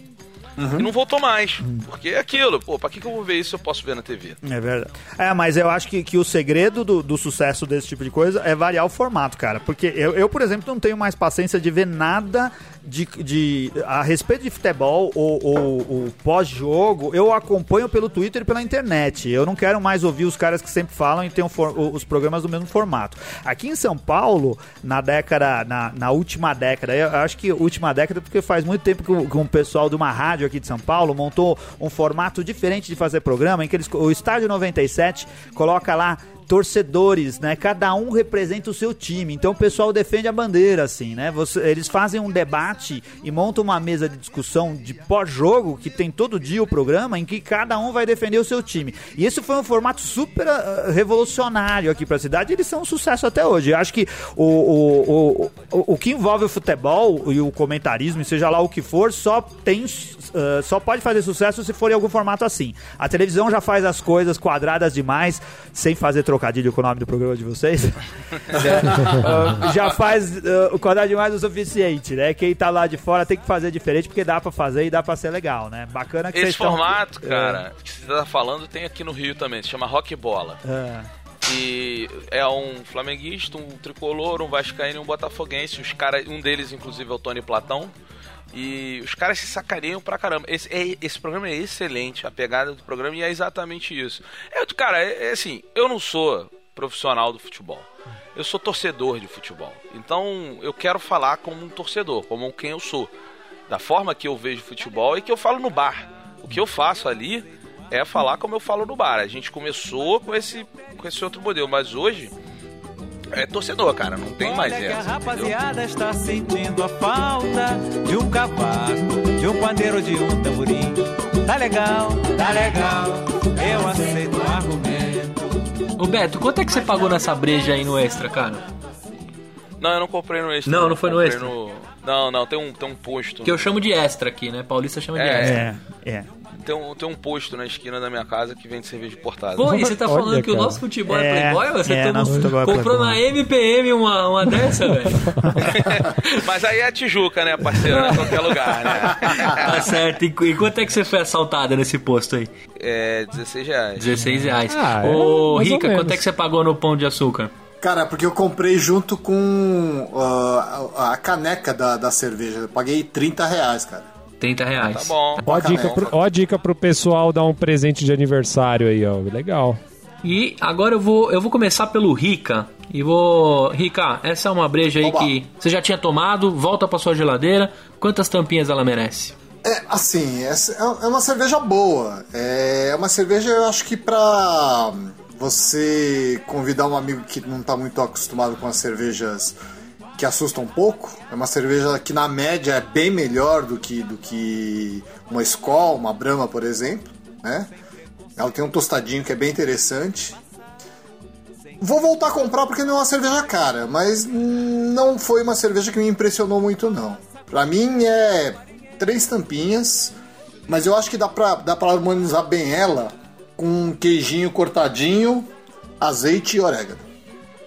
e não voltou mais. Porque é aquilo, pô, pra que, que eu vou ver isso se eu posso ver na TV? É verdade. É, mas eu acho que, que o segredo do, do sucesso desse tipo de coisa é variar o formato, cara. Porque eu, eu, por exemplo, não tenho mais paciência de ver nada de, de a respeito de futebol ou, ou- pós-jogo. Eu acompanho pelo Twitter e pela internet. Eu não quero mais ouvir os caras que sempre falam e tem o- os programas do mesmo formato. Aqui em São Paulo, na década, na, na última década, eu acho que última década porque faz muito tempo que que um pessoal de uma rádio aqui de São Paulo montou um formato diferente de fazer programa, em que eles, o Estádio 97 coloca lá torcedores, né? Cada um representa o seu time. Então o pessoal defende a bandeira, assim, né? Você- eles fazem um debate e montam uma mesa de discussão de pós-jogo, que tem todo dia o programa, em que cada um vai defender o seu time. E esse foi um formato super ah, revolucionário aqui pra cidade eles são um sucesso até hoje. Eu acho que o, o, o, o, o que envolve o futebol e o comentarismo, seja lá o que for, só tem. ah, só pode fazer sucesso se for em algum formato assim. A televisão já faz as coisas quadradas demais, sem fazer trocadilho com o nome do programa de vocês. <laughs> Ah, já faz ah, o quadrado demais o suficiente, né? Quem tá lá de fora tem que fazer diferente, porque dá pra fazer e dá pra ser legal, né? Bacana que Esse formato, É. cara, que você tá falando, tem aqui no Rio também, se chama Rock Bola. É. E é um flamenguista, um tricolor, um vascaíno e um botafoguense. Os cara, um deles, inclusive, é o Tony Platão. E os caras se sacaneiam pra caramba. Esse, é- esse programa é excelente, a pegada do programa, e é exatamente isso. É, cara, é, é assim, eu não sou profissional do futebol. Eu sou torcedor de futebol. Então, eu quero falar como um torcedor, como quem eu sou. Da forma que eu vejo futebol e que eu falo no bar. O que eu faço ali é falar como eu falo no bar. A gente começou com esse, com esse outro modelo, mas hoje é torcedor, cara. Não tem mais Olha a essa. entendeu? rapaziada está sentindo a falta de um cavaco, de um pandeiro, de um tamborim. Tá legal, tá legal, eu aceito o argumento. Ô Beto, quanto é que você pagou nessa breja aí no extra, cara? Não, eu não comprei no extra. Não, não foi no extra. no- Não, não, tem um, tem um posto. Que eu chamo de extra aqui, né? Paulista chama de É. extra. É, é. tem um, tem um posto na esquina da minha casa que vende cerveja importada. Pô, e você <laughs> tá Olha, falando que o cara. nosso futebol é, É, playboy? Você é, nosso futebol é comprou na MPM uma, uma dessa, <laughs> velho? Mas aí é Tijuca, né, parceiro? Não é qualquer lugar, né? tá certo. E, e quanto é que você foi assaltada nesse posto aí? É 16 reais. 16 reais. Ah, é, Ô, Rica, quanto é que você pagou no pão de açúcar? Cara, porque eu comprei junto com ah, a, caneca da, da cerveja. Eu paguei 30 reais, cara. 30 reais. Tá bom. Ó a, dica pro, ó a dica pro pessoal dar um presente de aniversário aí, ó. Legal. E agora eu vou, eu vou começar pelo Rica. E vou. Rica, essa é uma breja aí Oba. que você já tinha tomado, volta pra sua geladeira. Quantas tampinhas ela merece? É, assim, é é uma cerveja boa. É uma cerveja, eu acho que pra você convidar um amigo que não tá muito acostumado com as cervejas que assustam um pouco. É uma cerveja que na média é bem melhor do que, do que uma Skol, uma Brahma, por exemplo. Né? Ela tem um tostadinho que é bem interessante. Vou voltar a comprar porque não é uma cerveja cara, mas não foi uma cerveja que me impressionou muito não. Pra mim é três tampinhas, mas eu acho que dá pra, dá pra harmonizar bem ela com queijinho cortadinho, azeite e orégano.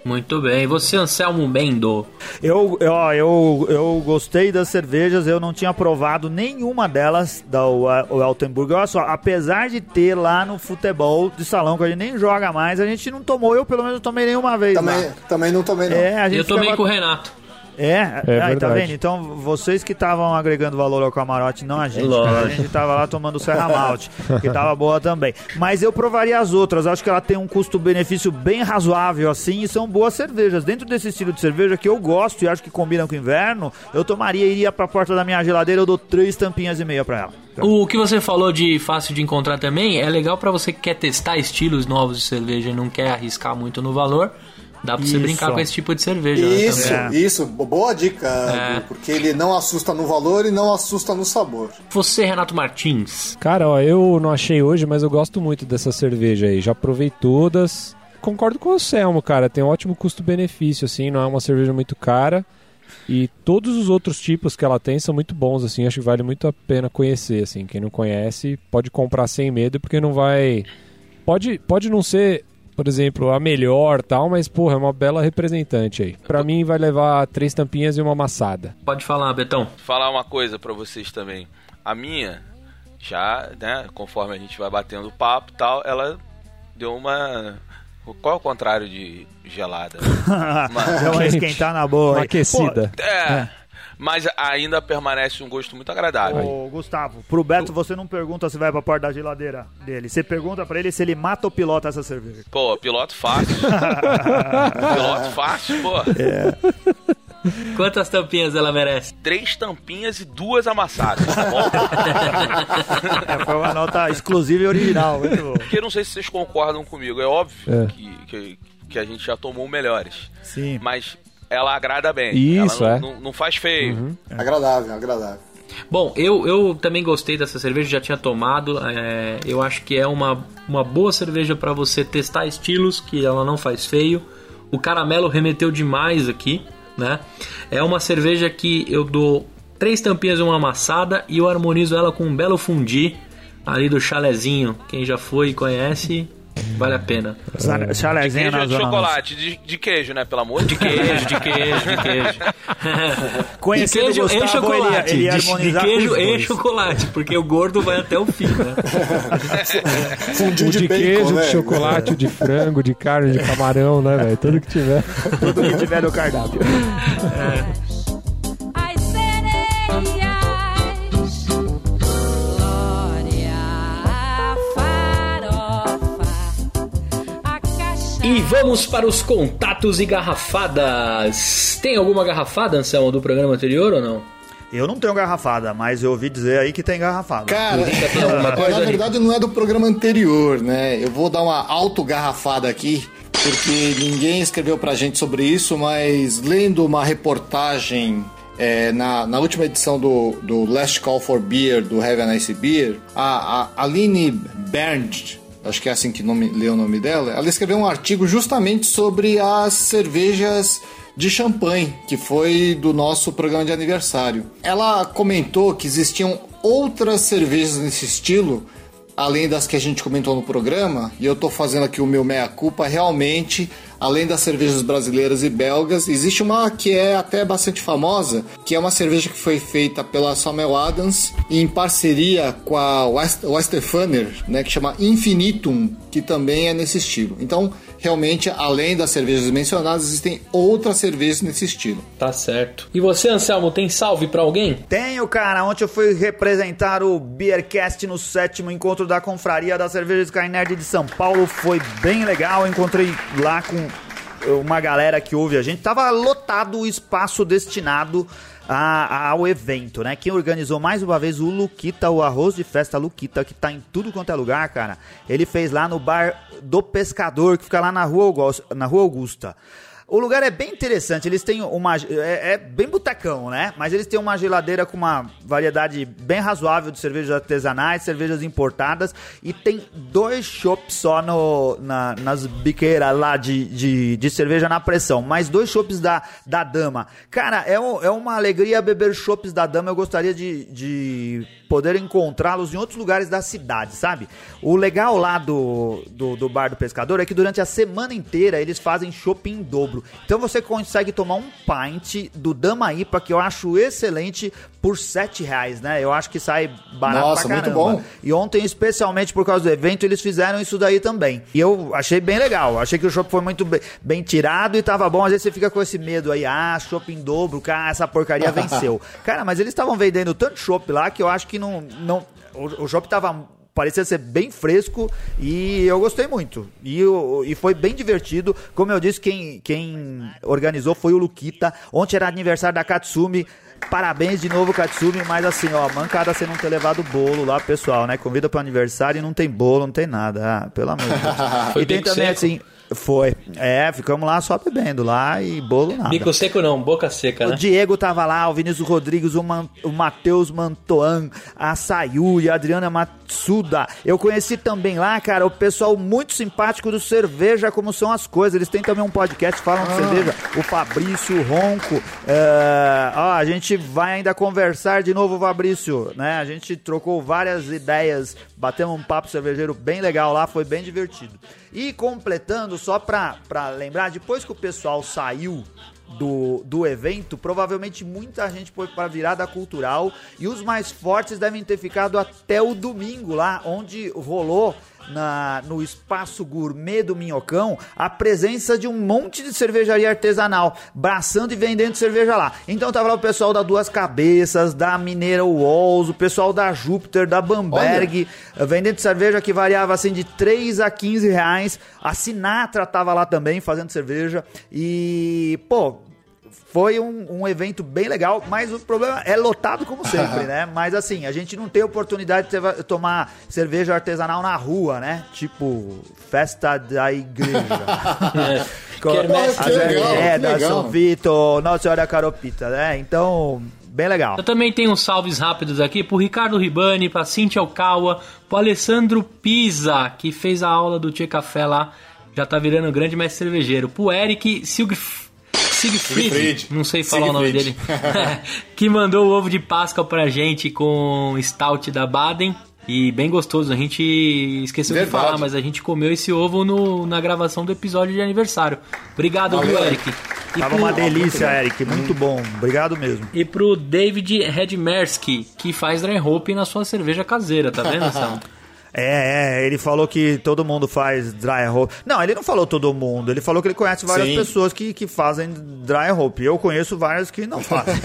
Muito bem. E você, Anselmo Mendo? Eu, eu, ó, eu, eu gostei das cervejas, eu não tinha provado nenhuma delas da Altenburg. Olha só, apesar de ter lá no futebol de salão, que a gente nem joga mais, a gente não tomou, eu pelo menos não tomei nenhuma vez. Também, lá. também não tomei não. É, a gente Eu tomei ficava- com o Renato. É, É aí, tá vendo? Então, vocês que estavam agregando valor ao camarote, não a gente. Lógico. cara. A gente tava lá tomando Serra Malte, que tava boa também. Mas eu provaria as outras. Acho que ela tem um custo-benefício bem razoável, assim, e são boas cervejas. Dentro desse estilo de cerveja que eu gosto e acho que combinam com o inverno, eu tomaria e iria pra porta da minha geladeira, eu dou três tampinhas e meia pra ela. O que você falou de fácil de encontrar também é legal pra você que quer testar estilos novos de cerveja e não quer arriscar muito no valor. Dá pra você Isso. brincar com esse tipo de cerveja. né, Isso, também. isso, boa dica, É. Porque ele não assusta no valor e não assusta no sabor. Você, Renato Martins. Cara, ó, eu não achei hoje, mas eu gosto muito dessa cerveja aí. Já provei todas. Concordo com o Selmo, cara. Tem um ótimo custo-benefício, assim. Não é uma cerveja muito cara. E todos os outros tipos que ela tem são muito bons, assim. Acho que vale muito a pena conhecer, assim. Quem não conhece pode comprar sem medo, porque não vai... Pode, pode não ser, por exemplo, a melhor tal, mas, porra, é uma bela representante aí. Pra mim vai levar três tampinhas e uma amassada. Pode falar, Betão. falar uma coisa pra vocês também. A minha, já, né, conforme a gente vai batendo o papo e tal, ela deu uma. Qual é o contrário de gelada? <laughs> Deu uma Quente. esquentar na boa. Uma aquecida. É, mas ainda permanece um gosto muito agradável. Ô, Gustavo, pro Beto você não pergunta se vai pra porta da geladeira dele. Você pergunta pra ele se ele mata ou pilota essa cerveja. Pô, piloto fácil. <laughs> piloto fácil, pô. Quantas tampinhas ela merece? Três tampinhas e duas amassadas, tá bom? <laughs> É, foi uma nota exclusiva e original. Muito bom. Porque eu não sei se vocês concordam comigo. É óbvio É. Que, que, que a gente já tomou melhores. Sim. Mas ela agrada bem. Isso, ela é. não, não, não faz feio. Agradável, agradável. Bom, eu, eu também gostei dessa cerveja, já tinha tomado. é, eu acho que é uma, uma boa cerveja pra você testar estilos, que ela não faz feio. O caramelo remeteu demais aqui, né? É uma cerveja que eu dou três tampinhas e uma amassada e eu harmonizo ela com um belo fundi ali do chalezinho. Quem já foi e conhece, vale a pena. Sa- Chalezinho Queijo na de zona chocolate, de, de queijo, né? Pelo amor de De queijo, de queijo, de queijo. <laughs> Conhecendo de queijo e chocolate. ele ele De- de, queijo e chocolate, porque o gordo vai até o fim, né? <laughs> Fundiu O de, de bacon, queijo, né? de chocolate, o de frango, de carne, de camarão, né, velho? Tudo que tiver. Tudo que tiver no cardápio. As <laughs> E vamos para os contatos e garrafadas. Tem alguma garrafada, Anselmo, do programa anterior ou não? Eu não tenho garrafada, mas eu ouvi dizer aí que tem garrafada. Cara, tem alguma coisa, na verdade não é do programa anterior, né? Eu vou dar uma autogarrafada aqui, porque ninguém escreveu pra gente sobre isso, mas lendo uma reportagem é, na, na última edição do, do Last Call for Beer, do Heavy and Ice Beer, a, a Aline Bernd, acho que é assim que nome, o nome dela, ela escreveu um artigo justamente sobre as cervejas de champanhe, que foi do nosso programa de aniversário. Ela comentou que existiam outras cervejas nesse estilo, além das que a gente comentou no programa, e eu tô fazendo aqui o meu meia-culpa, realmente, além das cervejas brasileiras e belgas, existe uma que é até bastante famosa, que é uma cerveja que foi feita pela Samuel Adams em parceria com a West, né, que chama Infinitum, que também é nesse estilo. Então, realmente, além das cervejas mencionadas, existem outras cervejas nesse estilo. Tá certo. E você, Anselmo, tem salve pra alguém? Tenho, cara. Ontem eu fui representar o Beercast no sétimo encontro da Confraria da Cerveja Sky Nerd de São Paulo. Foi bem legal. Eu encontrei lá com uma galera que ouve a gente. Tava lotado o espaço destinado a- ao evento, né? Quem organizou mais uma vez o Luquita, o arroz de festa Luquita, que tá em tudo quanto é lugar, cara. Ele fez lá no bar do Pescador, que fica lá na Rua Augusta. Na Rua Augusta. O lugar é bem interessante, eles têm uma. É, é bem botecão, né? Mas eles têm uma geladeira com uma variedade bem razoável de cervejas artesanais, cervejas importadas, e tem dois shops só no, na- nas biqueiras lá de, de, de cerveja na pressão, mais dois shops da, da dama. Cara, é, é uma alegria beber shops da dama, eu gostaria de, de poder encontrá-los em outros lugares da cidade, sabe? O legal lá do, do, do bar do pescador é que durante a semana inteira eles fazem shopping dobro. Então você consegue tomar um pint do Dama IPA, que eu acho excelente, por 7 reais, né? Eu acho que sai barato Nossa, pra muito caramba. bom. E ontem, especialmente por causa do evento, eles fizeram isso daí também. E eu achei bem legal. Achei que o shopping foi muito bem, bem tirado e tava bom. Às vezes você fica com esse medo aí, ah, shopping em dobro, cara, essa porcaria venceu. <laughs> cara, mas eles estavam vendendo tanto chopp lá que eu acho que não. não o, o chopp tava. Parecia ser bem fresco e eu gostei muito. E, e foi bem divertido. Como eu disse, quem, quem organizou foi o Luquita. Ontem era aniversário da Katsumi. Parabéns de novo, Katsumi. Mas assim, ó, mancada você não ter levado bolo lá, pessoal, né? Convida pro aniversário e não tem bolo, não tem nada. Ah, pelo amor de Deus. <laughs> E tem também seco? assim. Foi. É, ficamos lá só bebendo lá e bolo nada. Bico seco não, boca seca, O né? Diego tava lá, o Vinícius Rodrigues, o, Man, o Matheus Mantoan, a Sayuri, a Adriana Matsuda. Eu conheci também lá, cara, o pessoal muito simpático do Cerveja, como são as coisas. Eles têm também um podcast, falam de cerveja. O Fabrício, o Ronco. É, ó, a gente vai ainda conversar de novo, Fabrício, né? A gente trocou várias ideias, batemos um papo cervejeiro bem legal lá, foi bem divertido. E completando, só pra lembrar, depois que o pessoal saiu do, do evento, provavelmente muita gente foi para virada cultural e os mais fortes devem ter ficado até o domingo lá, onde rolou na, no espaço gourmet do Minhocão a presença de um monte de cervejaria artesanal, braçando e vendendo cerveja lá. Então tava lá o pessoal da Duas Cabeças, da Mineira Walls, o pessoal da Júpiter, da Bamberg, eh, vendendo cerveja que variava assim de 3 a 15 reais. A Sinatra tava lá também fazendo cerveja e, pô, foi um, um evento bem legal, mas o problema é lotado como sempre, <laughs> né? Mas assim, a gente não tem oportunidade de ter- tomar cerveja artesanal na rua, né? Tipo, festa da igreja. Co- Quermesse. As- Que legal, é, que da. São Vitor, Nossa Senhora Caropita, né? Então, bem legal. Eu também tenho uns salves rápidos aqui pro Ricardo Ribani, pra Cintia Alcaua, pro Alessandro Pisa, que fez a aula do Tia Café lá, já tá virando um grande mestre cervejeiro. Pro Eric Silgf... Siegfried, Siegfried. não sei falar o nome dele, Siegfried. <laughs> <laughs> que mandou o ovo de Páscoa pra gente com stout da Baden. E bem gostoso, a gente esqueceu de Verdade. falar, mas a gente comeu esse ovo no- na gravação do episódio de aniversário. Obrigado, viu, Valeu, Eric? E Tava pro- uma delícia, Eric. Muito bom. Obrigado mesmo. e pro David Redmersky, que faz dry hopping na sua cerveja caseira, tá vendo, Sam? <laughs> É, é, ele falou que todo mundo faz dry hop. Não, ele não falou todo mundo, ele falou que ele conhece várias Sim. pessoas que, que fazem dry hop. Eu conheço várias que não fazem.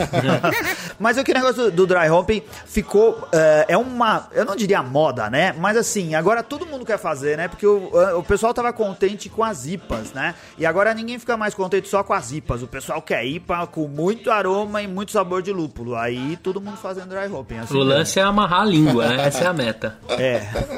<laughs> Mas aquele negócio do, do dry hop ficou. é, é uma. Eu não diria moda, né? Mas assim, agora todo mundo quer fazer, né? Porque o, o pessoal tava contente com as IPAs, né? E agora ninguém fica mais contente só com as IPAs. O pessoal quer IPA com muito aroma e muito sabor de lúpulo. Aí todo mundo fazendo dry hopping. Assim O lance é amarrar a língua, né? Essa é a meta. É.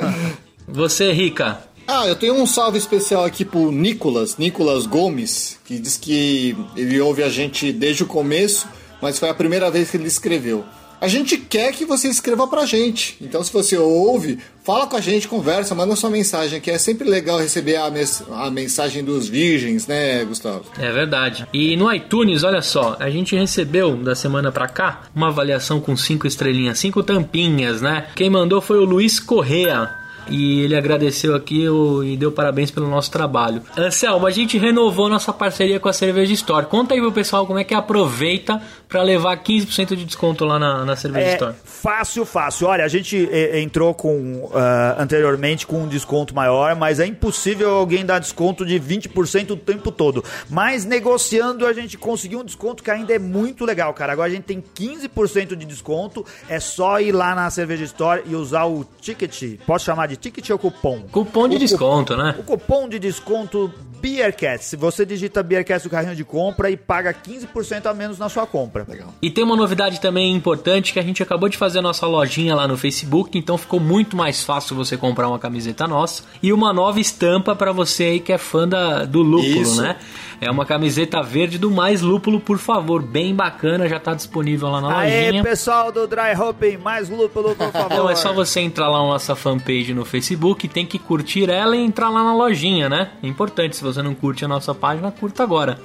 Você, Rica, Ah, eu tenho um salve especial aqui pro Nicolas, Nicolas Gomes, que diz que ele ouve a gente desde o começo, mas foi a primeira vez que ele escreveu. A gente quer que você escreva pra gente. Então, se você ouve, fala com a gente, conversa, manda sua mensagem, que é sempre legal receber a, mes- a mensagem dos virgens, né, Gustavo? é verdade. E no iTunes, olha só, a gente recebeu da semana pra cá uma avaliação com cinco estrelinhas, cinco tampinhas, né? Quem mandou foi o Luiz Correa. E ele agradeceu aqui e deu parabéns pelo nosso trabalho. Anselmo, a gente renovou nossa parceria com a Cerveja Store. Conta aí pro pessoal como é que aproveita pra levar 15% de desconto lá na, na Cerveja É Store. fácil, fácil. Olha, a gente eh, entrou com ah, anteriormente com um desconto maior, mas é impossível alguém dar desconto de 20% o tempo todo. Mas negociando a gente conseguiu um desconto que ainda é muito legal, cara. Agora a gente tem 15% de desconto. É só ir lá na Cerveja Store e usar o ticket. Posso chamar de ticket ou cupom? Cupom de O desconto, né? O cupom de desconto Beercast. Se você digita Beercast no carrinho de compra e paga 15% a menos na sua compra. Legal. E tem uma novidade também importante que a gente acabou de fazer a nossa lojinha lá no Facebook, então ficou muito mais fácil você comprar uma camiseta nossa e uma nova estampa pra você aí que é fã da, do lúpulo, Isso. né? É uma camiseta verde do Mais Lúpulo, por favor, bem bacana, já tá disponível lá na Aê, lojinha. pessoal do Dry Hopping, mais lúpulo, por <laughs> favor. Então é só você entrar lá na nossa fanpage no Facebook, tem que curtir ela e entrar lá na lojinha, né? É importante, se você não curte a nossa página, curta agora.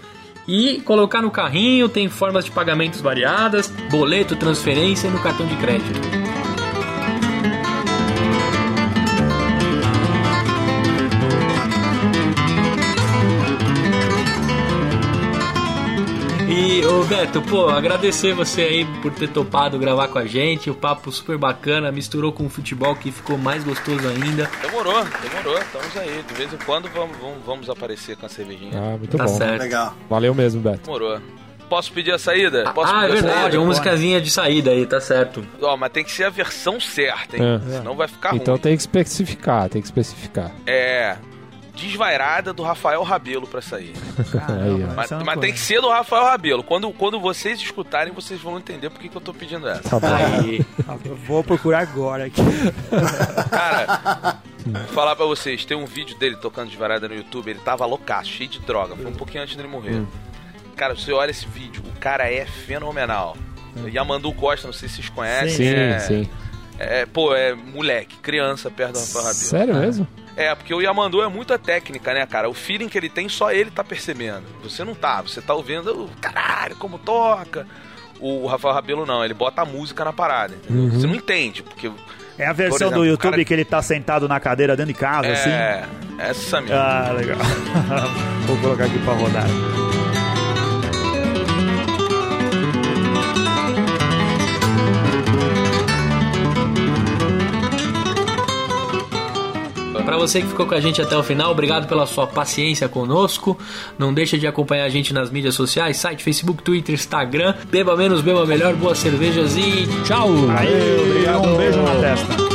E colocar no carrinho, tem formas de pagamentos variadas, boleto, transferência e no cartão de crédito. E, ô Beto, pô, agradecer você aí por ter topado gravar com a gente. O papo super bacana, misturou com o futebol que ficou mais gostoso ainda. Demorou, demorou, estamos aí. De vez em quando vamos, vamos, vamos aparecer com a cervejinha. Ah, muito Tá bom. certo. Legal. Valeu mesmo, Beto. Demorou. Posso pedir a saída? Posso ah, é pedir a verdade, saída? uma musicazinha de saída aí, tá certo. Ó, mas tem que ser a versão certa, hein? É. Senão vai ficar Então ruim. tem que especificar, tem que especificar. É. Desvairada do Rafael Rabelo pra sair. Ó. Mas, não mas tem que ser do Rafael Rabelo. Quando, quando vocês escutarem, vocês vão entender por que, que eu tô pedindo essa. Tá bom. Vou procurar agora aqui. Cara, vou falar pra vocês, tem um vídeo dele tocando desvairada no YouTube, ele tava loucaço, cheio de droga. Foi um pouquinho antes dele morrer. Hum. Cara, você olha esse vídeo, o cara é fenomenal. Yamandu Costa, não sei se vocês conhecem. Sim, é, sim. É, pô, é moleque, criança perto do Rafael Rabelo. Sério mesmo? É, porque o Yamandu é muita técnica, né, cara? O feeling que ele tem, só ele tá percebendo. Você não tá, você tá ouvindo, "Oh, caralho, como toca. O Rafael Rabelo não, ele bota a música na parada. Uhum. Você não entende, porque. É a versão exemplo, do YouTube cara- que ele tá sentado na cadeira dentro de casa, assim. É, essa mesmo. Ah, legal. <laughs> Vou colocar aqui pra rodar. Pra você que ficou com a gente até o final, obrigado pela sua paciência conosco. Não deixa de acompanhar a gente nas mídias sociais, site, Facebook, Twitter, Instagram. Beba menos, beba melhor, boas cervejas e tchau! Aê, obrigado. Um beijo na testa.